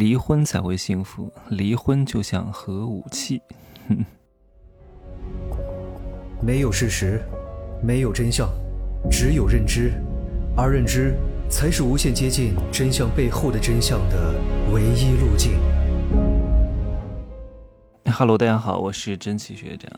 离婚才会幸福，离婚就像核武器。没有事实，没有真相，只有认知，而认知才是无限接近真相背后的真相的唯一路径。Hello，大家好，我是真奇学长。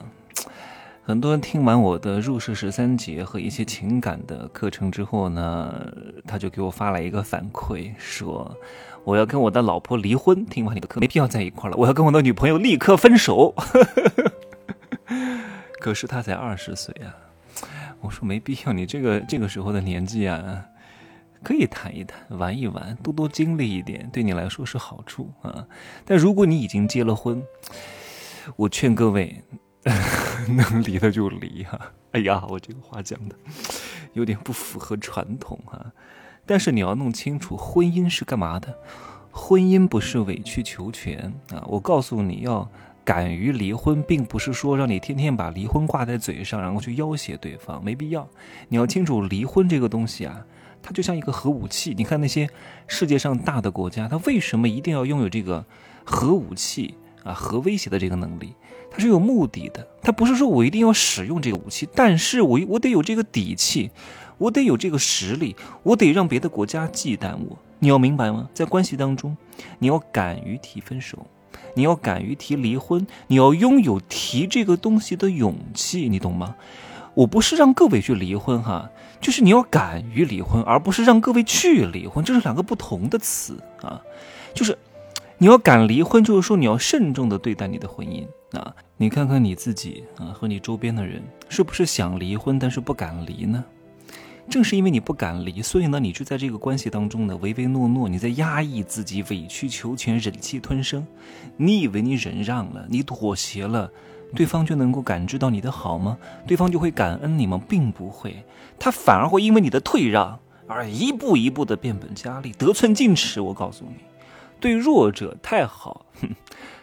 很多人听完我的入世十三节和一些情感的课程之后呢，他就给我发来一个反馈，说我要跟我的老婆离婚。听完你的课，没必要在一块了。我要跟我的女朋友立刻分手。可是他才二十岁啊，我说没必要。你这个这个时候的年纪啊，可以谈一谈，玩一玩，多多经历一点，对你来说是好处啊。但如果你已经结了婚，我劝各位。能离的就离哈！哎呀，我这个话讲的有点不符合传统哈。但是你要弄清楚，婚姻是干嘛的？婚姻不是委曲求全啊！我告诉你要敢于离婚，并不是说让你天天把离婚挂在嘴上，然后去要挟对方，没必要。你要清楚，离婚这个东西啊，它就像一个核武器。你看那些世界上大的国家，它为什么一定要拥有这个核武器啊？核威胁的这个能力？它是有目的的，它不是说我一定要使用这个武器，但是我我得有这个底气，我得有这个实力，我得让别的国家忌惮我。你要明白吗？在关系当中，你要敢于提分手，你要敢于提离婚，你要拥有提这个东西的勇气，你懂吗？我不是让各位去离婚哈，就是你要敢于离婚，而不是让各位去离婚，这是两个不同的词啊，就是你要敢离婚，就是说你要慎重的对待你的婚姻。啊，你看看你自己啊，和你周边的人，是不是想离婚，但是不敢离呢？正是因为你不敢离，所以呢，你就在这个关系当中呢，唯唯诺诺，你在压抑自己，委曲求全，忍气吞声。你以为你忍让了，你妥协了，对方就能够感知到你的好吗？对方就会感恩你吗？并不会，他反而会因为你的退让而一步一步的变本加厉，得寸进尺。我告诉你，对弱者太好，哼。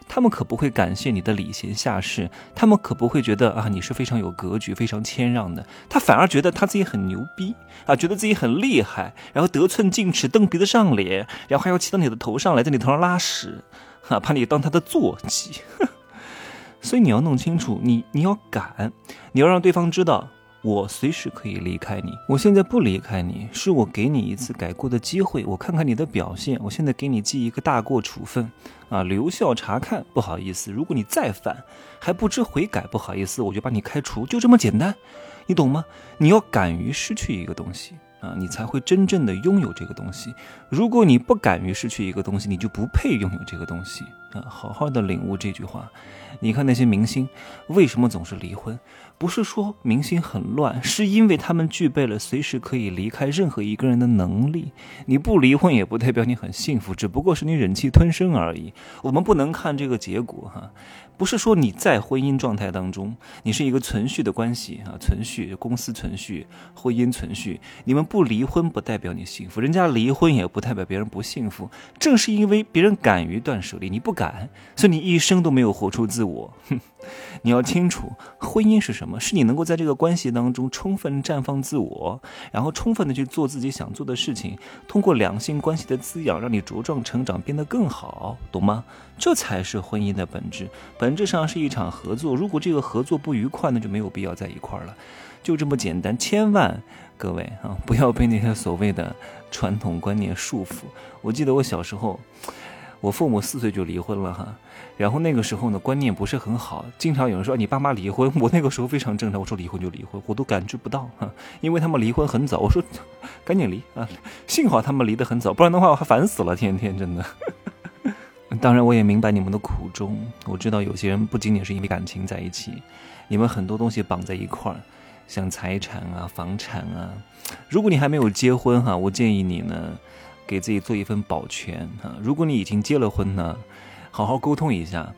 他们可不会感谢你的礼贤下士，他们可不会觉得啊你是非常有格局、非常谦让的，他反而觉得他自己很牛逼啊，觉得自己很厉害，然后得寸进尺、蹬鼻子上脸，然后还要骑到你的头上来，在你头上拉屎，啊，把你当他的坐骑。所以你要弄清楚，你你要敢，你要让对方知道。我随时可以离开你，我现在不离开你，是我给你一次改过的机会，我看看你的表现，我现在给你记一个大过处分，啊，留校察看，不好意思，如果你再犯，还不知悔改，不好意思，我就把你开除，就这么简单，你懂吗？你要敢于失去一个东西。啊，你才会真正的拥有这个东西。如果你不敢于失去一个东西，你就不配拥有这个东西。啊，好好的领悟这句话。你看那些明星为什么总是离婚？不是说明星很乱，是因为他们具备了随时可以离开任何一个人的能力。你不离婚也不代表你很幸福，只不过是你忍气吞声而已。我们不能看这个结果哈。不是说你在婚姻状态当中，你是一个存续的关系啊，存续公司存续，婚姻存续，你们不离婚不代表你幸福，人家离婚也不代表别人不幸福。正是因为别人敢于断舍离，你不感，所以你一生都没有活出自我。哼。你要清楚，婚姻是什么？是你能够在这个关系当中充分绽放自我，然后充分的去做自己想做的事情，通过两性关系的滋养，让你茁壮成长，变得更好，懂吗？这才是婚姻的本质，本质上是一场合作。如果这个合作不愉快，那就没有必要在一块儿了，就这么简单。千万各位啊，不要被那些所谓的传统观念束缚。我记得我小时候。我父母四岁就离婚了哈，然后那个时候呢观念不是很好，经常有人说你爸妈离婚，我那个时候非常正常，我说离婚就离婚，我都感知不到哈，因为他们离婚很早，我说赶紧离啊，幸好他们离得很早，不然的话我还烦死了，天天真的。当然我也明白你们的苦衷，我知道有些人不仅仅是因为感情在一起，你们很多东西绑在一块儿，像财产啊、房产啊，如果你还没有结婚哈，我建议你呢。给自己做一份保全啊！如果你已经结了婚呢，好好沟通一下，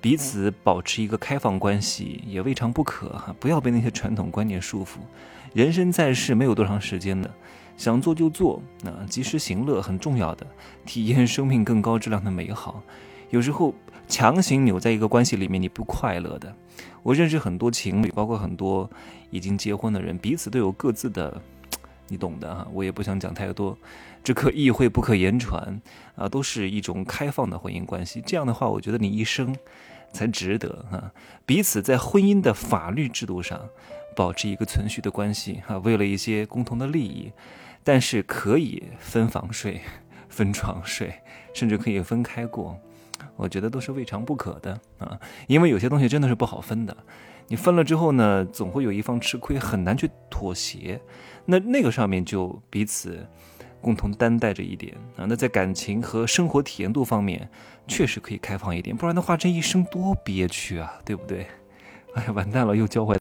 彼此保持一个开放关系也未尝不可哈。不要被那些传统观念束缚。人生在世没有多长时间的，想做就做，啊，及时行乐很重要的，体验生命更高质量的美好。有时候强行扭在一个关系里面，你不快乐的。我认识很多情侣，包括很多已经结婚的人，彼此都有各自的。你懂的哈，我也不想讲太多，只可意会不可言传啊，都是一种开放的婚姻关系。这样的话，我觉得你一生才值得哈，彼此在婚姻的法律制度上保持一个存续的关系哈，为了一些共同的利益，但是可以分房睡、分床睡，甚至可以分开过，我觉得都是未尝不可的啊，因为有些东西真的是不好分的。你分了之后呢，总会有一方吃亏，很难去妥协。那那个上面就彼此共同担待着一点啊。那在感情和生活体验度方面，确实可以开放一点，不然的话，这一生多憋屈啊，对不对？哎呀，完蛋了，又教坏。